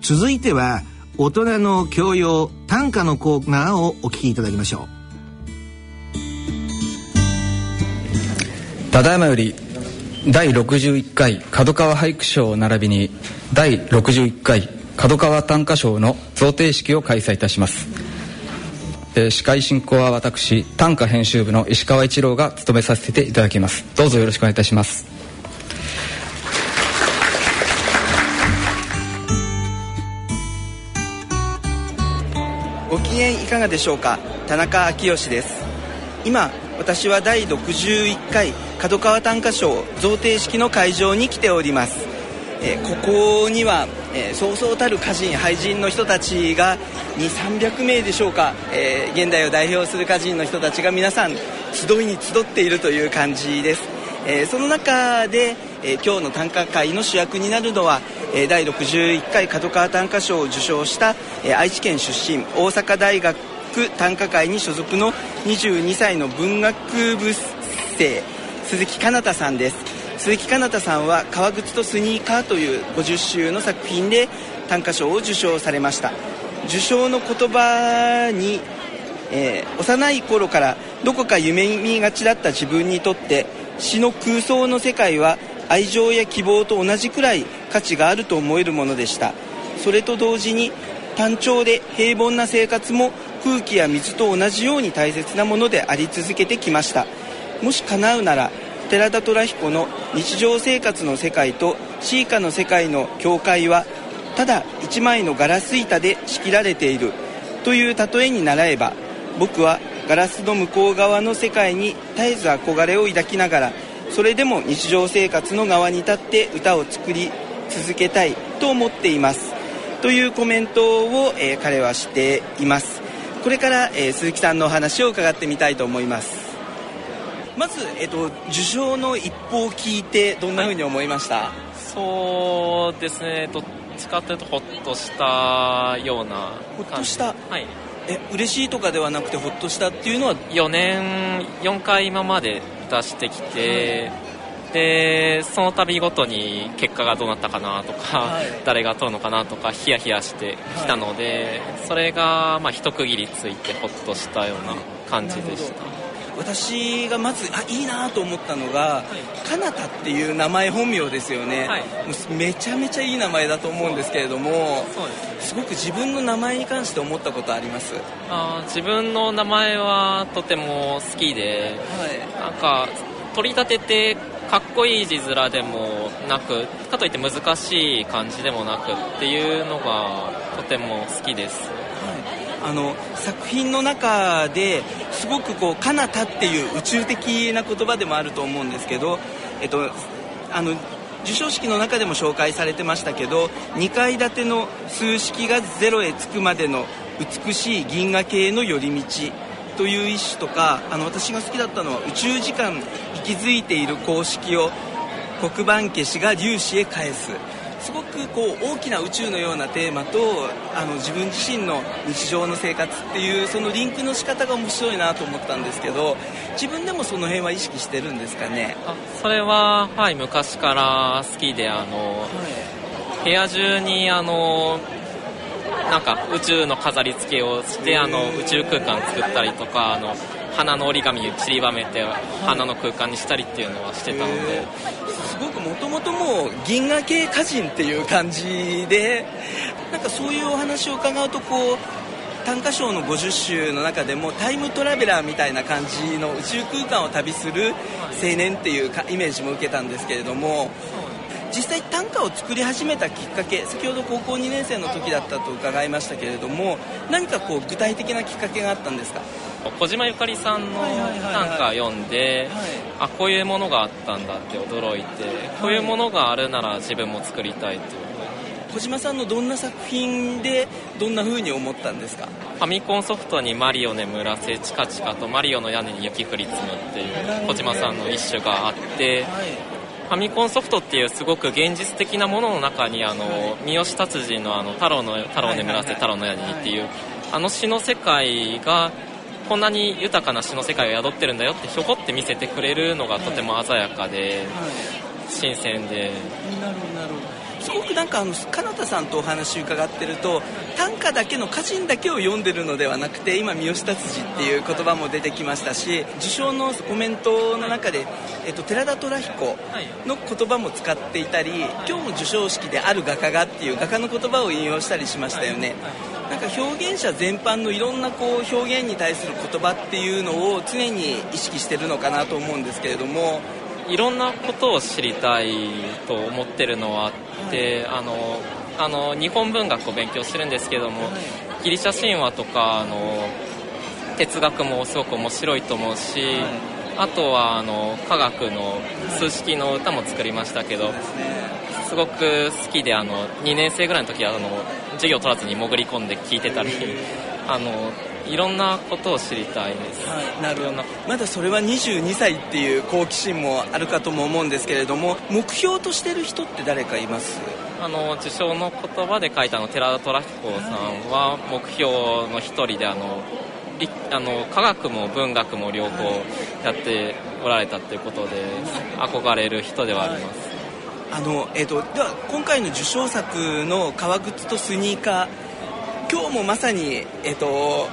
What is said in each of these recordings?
続いては大人の教養短歌のコーナーをお聞きいただきましょう。ただいまより第61回角川俳句賞並びに第61回角川短歌賞の贈呈式を開催いたします。え司会進行は私短歌編集部の石川一郎が務めさせていただきます。どうぞよろしくお願いいたします。いかがでしょうか？田中昭義です。今私は第61回角川短歌賞贈呈式の会場に来ております。えー、ここには、え、そうそうたる歌人俳人の人たちが2300名でしょうか、えー、現代を代表する歌人の人たちが皆さん集いに集っているという感じです、えその中で、え今日の短歌会の主役になるのは、え第61回角川短歌賞を受賞した、え愛知県出身大阪大学短歌会に所属の22歳の文学部生鈴木かなたさんです。鈴木かなたさんは「革靴とスニーカー」という50週の作品で短歌賞を受賞されました。受賞の言葉に、えー、幼い頃からどこか夢見がちだった自分にとって詩の空想の世界は愛情や希望と同じくらい価値があると思えるものでした。それと同時に単調で平凡な生活も空気や水と同じように大切なものであり続けてきました。もし叶うなら寺田虎彦の日常生活の世界とシーカの世界の境界はただ一枚のガラス板で仕切られている。という例えに習えば僕はガラスの向こう側の世界に絶えず憧れを抱きながらそれでも日常生活の側に立って歌を作り続けたいと思っています。というコメントを、えー、彼はしています。これから、えー、鈴木さんのお話を伺ってみたいと思います。まず、えっと、受賞の一報を聞いてどんなふうに思いました、はい、そうですね。どっちかというとほっとしたようなほっとした？はい。え嬉しいとかではなくてほっとしたっていうのは？4年4回今まで出してきて、はい、でその度ごとに結果がどうなったかなとか、はい、誰が取るのかなとかヒヤヒヤしてきたので、はい、それがまあ一区切りついてほっとしたような感じでした私がまずあいいなと思ったのが、はい、かなたっていう名前本名ですよね、はい、めちゃめちゃいい名前だと思うんですけれどもす。ごく自分の名前に関して思ったことあります？あ自分の名前はとても好きで、はい、なんか取り立ててかっこいい字面でもなくかといって難しい感じでもなくっていうのがとても好きです、はい。あの作品の中ですごくこう彼方っていう宇宙的な言葉でもあると思うんですけど、えっと、あの授賞式の中でも紹介されてましたけど2階建ての数式がゼロへつくまでの美しい銀河系の寄り道という一種とかあの私が好きだったのは宇宙時間息づいている公式を黒板消しが粒子へ返す。すごくこう大きな宇宙のようなテーマとあの自分自身の日常の生活っていうそのリンクの仕方が面白いなと思ったんですけど自分でもその辺は意識してるんですかね？あそれははい昔から好きであの、はい、部屋中にあのなんか宇宙の飾り付けをしてあの宇宙空間作ったりとかあの花の折り紙散りばめて花の空間にしたりっていうのはしてたので、すごくもともともう銀河系歌人っていう感じでなんかそういうお話を伺うとこう短歌賞の50週の中でもタイムトラベラーみたいな感じの宇宙空間を旅する青年っていうイメージも受けたんですけれども実際短歌を作り始めたきっかけ先ほど高校2年生の時だったと伺いましたけれども何かこう具体的なきっかけがあったんですか？小島ゆかりさんの短歌読んで、あこういうものがあったんだって驚いて、こういうものがあるなら自分も作りたいという。小島さんのどんな作品でどんな風に思ったんですか？ファミコンソフトにマリオ眠らせチカチカとマリオの屋根に雪降り積むっていう小島さんの一種があって、ファミコンソフトっていうすごく現実的なものの中にあの、三好達治のあの太郎の太郎眠らせ太郎の屋根にっていうあの詩の世界がこんなに豊かな詩の世界を宿ってるんだよってひょこって見せてくれるのがとても鮮やかで、新鮮で。なるほどなるほどすごくなんかあのかなたさんとお話伺ってると短歌だけの歌人だけを読んでるのではなくて今三好達治っていう言葉も出てきましたし受賞のコメントの中で、えっと、寺田虎彦の言葉も使っていたり今日も授賞式である画家がっていう画家の言葉を引用したりしましたよね。なんか表現者全般のいろんなこう表現に対する言葉っていうのを常に意識してるのかなと思うんですけれどもいろんなことを知りたいと思ってるのはあって、あのあの日本文学を勉強してるんですけども、ギリシャ神話とかあの哲学もすごく面白いと思うし、あとはあの科学の数式の歌も作りましたけどすごく好きであの2年生ぐらいの時はあの授業取らずに潜り込んで聞いてたりあのいろんなことを知りたいです、はい、なるほど。まだそれは22歳っていう好奇心もあるかとも思うんですけれども目標としてる人って誰かいます？あの受賞の言葉で書いたの寺田虎彦さんは目標の一人であのあの科学も文学も両方やっておられたということで憧れる人ではあります、あのえーと、では今回の受賞作の「革靴とスニーカー」今日もまさに、えーと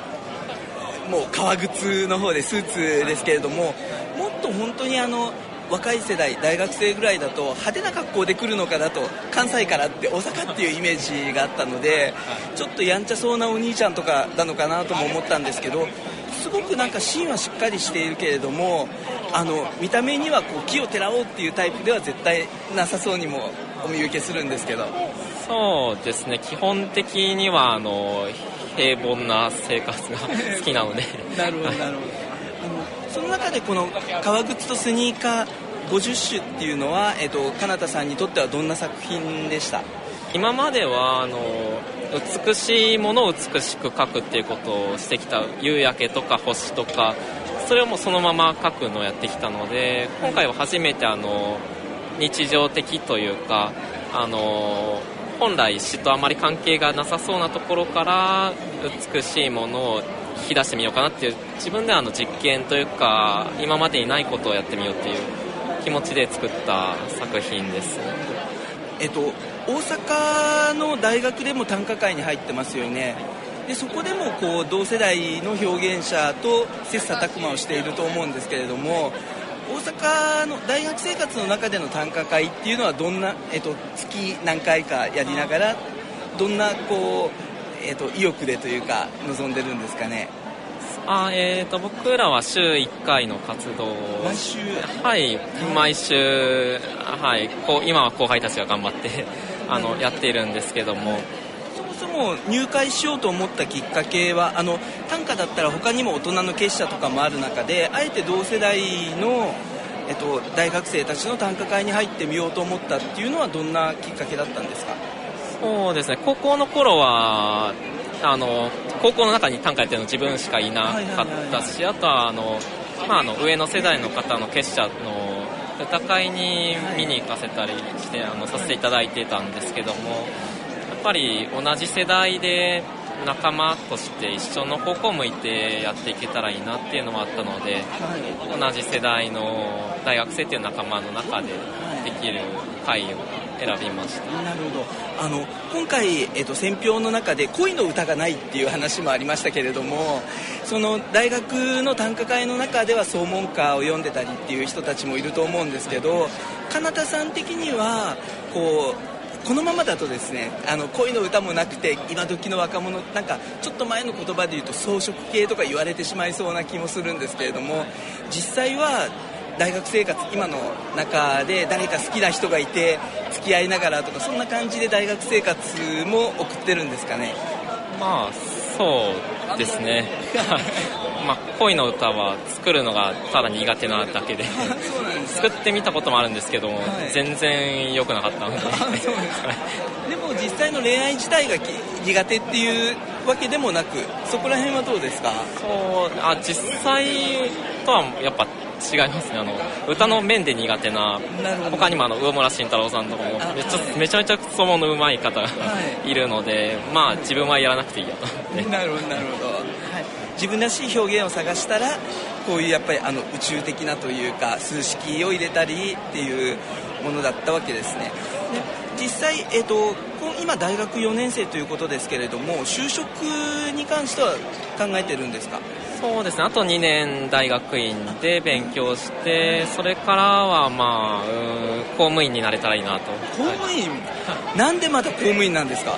もう革靴の方でスーツですけれどももっと本当にあの若い世代大学生ぐらいだと派手な格好で来るのかなと関西からって大阪っていうイメージがあったのでちょっとやんちゃそうなお兄ちゃんとかなのかなとも思ったんですけどすごくなんか芯はしっかりしているけれどもあの見た目にはこう木をてらおうっていうタイプでは絶対なさそうにもお見受けするんですけど。そうですね。基本的にはあの平凡な生活が好きなので。なるほどなるほど。その中でこの革靴とスニーカー50種っていうのは、えっと、かなたさんにとってはどんな作品でした？今まではあの美しいものを美しく描くっていうことをしてきた夕焼けとか星とかそれをもうそのまま描くのをやってきたので今回は初めてあの日常的というかあの本来詩とあまり関係がなさそうなところから美しいものを引き出してみようかなっていう自分ではあの実験というか今までにないことをやってみようっていう気持ちで作った作品です。えっと大阪の大学でも短歌会に入ってますよね。でそこでもこう同世代の表現者と切磋琢磨をしていると思うんですけれども大阪の大学生活の中での短歌会っていうのはどんな、えっと、月何回かやりながらどんなこう、えっと、意欲でというか望んでるんですかね？あえーと、僕らは週1回の活動毎週？はい。毎週、はい、こう今は後輩たちが頑張ってあの、やっているんですけどもそも入会しようと思ったきっかけはあの短歌だったら他にも大人の結社とかもある中であえて同世代の、えっと、大学生たちの短歌会に入ってみようと思ったっていうのはどんなきっかけだったんですか？そうですね。高校の頃はあの高校の中に短歌やってるの自分しかいなかったしあとはあの、まあ、あの上の世代の方の結社の歌会に見に行かせたりしてあのさせていただいてたんですけどもぱり同じ世代で仲間として一緒の方向を向いてやっていけたらいいなっていうのもあったので、はい、同じ世代の大学生っていう仲間の中でできる会を選びました。なるほど。あの今回、えっと、選評の中で恋の歌がないっていう話もありましたけれどもその大学の短歌会の中では総門歌を読んでたりっていう人たちもいると思うんですけどかなたさん的にはこうこのままだとですねあの恋の歌もなくて今時の若者なんかちょっと前の言葉で言うと装飾系とか言われてしまいそうな気もするんですけれども実際は大学生活今の中で誰か好きな人がいて付き合いながらとかそんな感じで大学生活も送ってるんですかね？まあそうですね。まあ、恋の歌は作るのがただ苦手なだけで 作ってみたこともあるんですけども、はい、全然良くなかったので。でも実際の恋愛自体が苦手っていうわけでもなくそこら辺はどうですか？そうあ実際とはやっぱ違いますね。あの歌の面で苦手な他にもあの魚村慎太郎さんとかもめちゃめちゃめちゃそのうまい方が、い、るのでまあ自分はやらなくていいやとなるほどなるほど、はい、自分らしい表現を探したらこういうやっぱりあの宇宙的なというか数式を入れたりっていうものだったわけですね。で実際、えーと、今大学4年生ということですけれども就職に関しては考えてるんですか？そうですね。あと2年大学院で勉強してそれからはまあ公務員になれたらいいなと。公務員、はい、なんでまた公務員なんですか？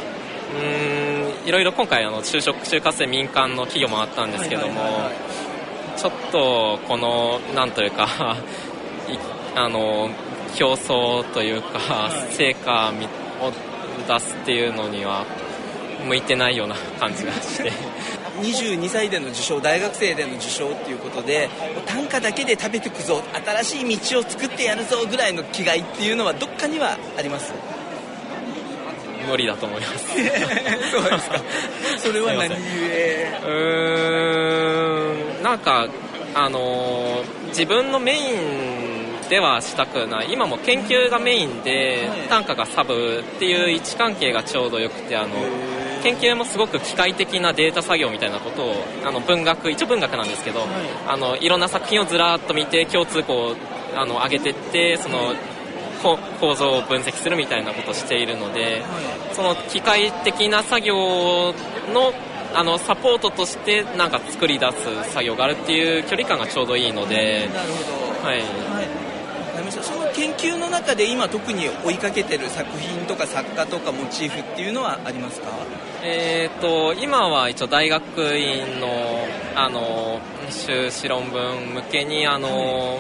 うんいろいろ今回あの就職就活生民間の企業もあったんですけども、はいはいはい、ちょっとこのなんというか あの競争というか、はい、成果を出すっていうのには向いてないような感じがして。22歳での受賞大学生での受賞っていうことで短歌だけで食べていくぞ新しい道を作ってやるぞぐらいの気概っていうのはどっかにはあります？無理だと思います。そうですか。それは何故？うんなんかあの自分のメインではしたくない。今も研究がメインで短歌がサブっていう位置関係がちょうどよくてあの研究もすごく機械的なデータ作業みたいなことをあの文学一応文学なんですけど、はい、あのいろんな作品をずらっと見て共通項をあの上げてってその構造を分析するみたいなことをしているので、その機械的な作業のあのサポートとしてなんか作り出す作業があるっていう距離感がちょうどいいので。なるほど。はい、はい。その研究の中で今特に追いかけてる作品とか作家とかモチーフっていうのはありますか？えーと、今は一応大学院のあの修士論文向けにあの、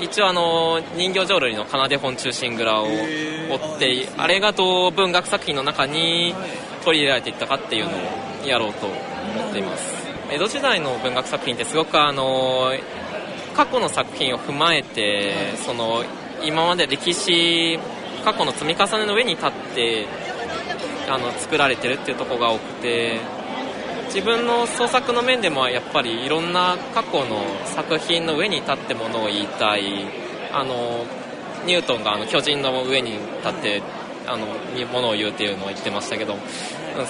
一応あの人形浄瑠璃の奏で本中心蔵を追ってあれがどう文学作品の中に取り入れられていったかっていうのをやろうと思っています。江戸時代の文学作品ってすごくあの過去の作品を踏まえてその今まで歴史過去の積み重ねの上に立ってあの作られてるっていうところが多くて自分の創作の面でもやっぱりいろんな過去の作品の上に立ってものを言いたい。あのニュートンがあの巨人の上に立ってあのものを言うっていうのを言ってましたけど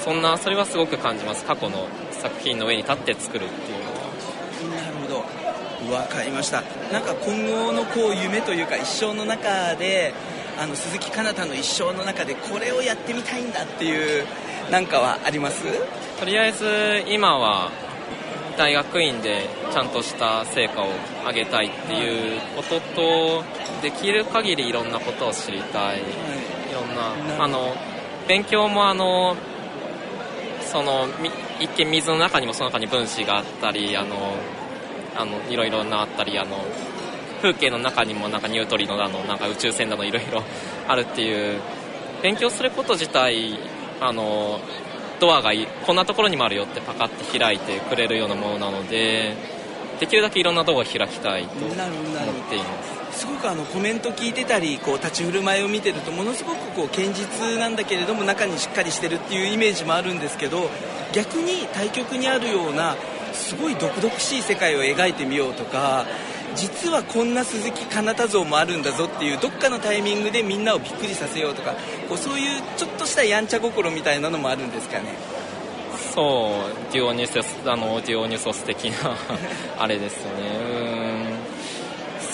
そんなそれはすごく感じます。過去の作品の上に立って作るっていうのは。なるほど。分かりました。なんか今後のこう夢というか一生の中であの鈴木かなたの一生の中でこれをやってみたいんだっていうなんかはあります？とりあえず今は大学院でちゃんとした成果を上げたいっていうこととできる限りいろんなことを知りたい、はい、いろんなあの勉強もあのその一見水の中にもその中に分子があったりあのあのいろいろなあったりあの風景の中にもなんかニュートリノだのなんか宇宙船だのいろいろあるっていう勉強すること自体あのドアがこんなところにもあるよってパカって開いてくれるようなものなのでできるだけいろんなドアを開きたいと思っています。すごくあのコメント聞いてたりこう立ち振る舞いを見てるとものすごくこう堅実なんだけれども中にしっかりしてるっていうイメージもあるんですけど逆に対極にあるようなすごい毒々しい世界を描いてみようとか実はこんな鈴木かなた像もあるんだぞっていうどっかのタイミングでみんなをびっくりさせようとかこうそういうちょっとしたやんちゃ心みたいなのもあるんですかね。そうデュオニュソスあのデュオニソス的な あれですよね。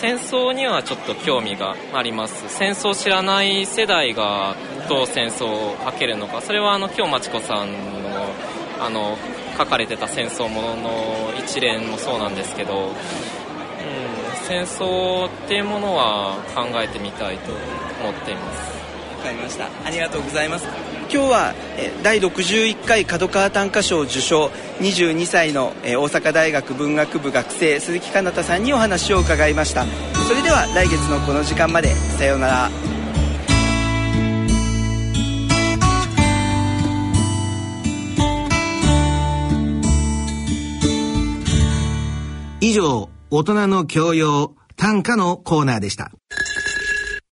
戦争にはちょっと興味があります。戦争を知らない世代がどう戦争をかけるのか。それはあの京真知子さんのあの書かれてた戦争ものの一連もそうなんですけど、戦争っていうものは考えてみたいと思っています。わかりました。ありがとうございます。今日は第61回角川短歌賞受賞22歳の大阪大学文学部学生鈴木かなたさんにお話を伺いました。それでは来月のこの時間までさようなら。以上、大人の教養、短歌のコーナーでした。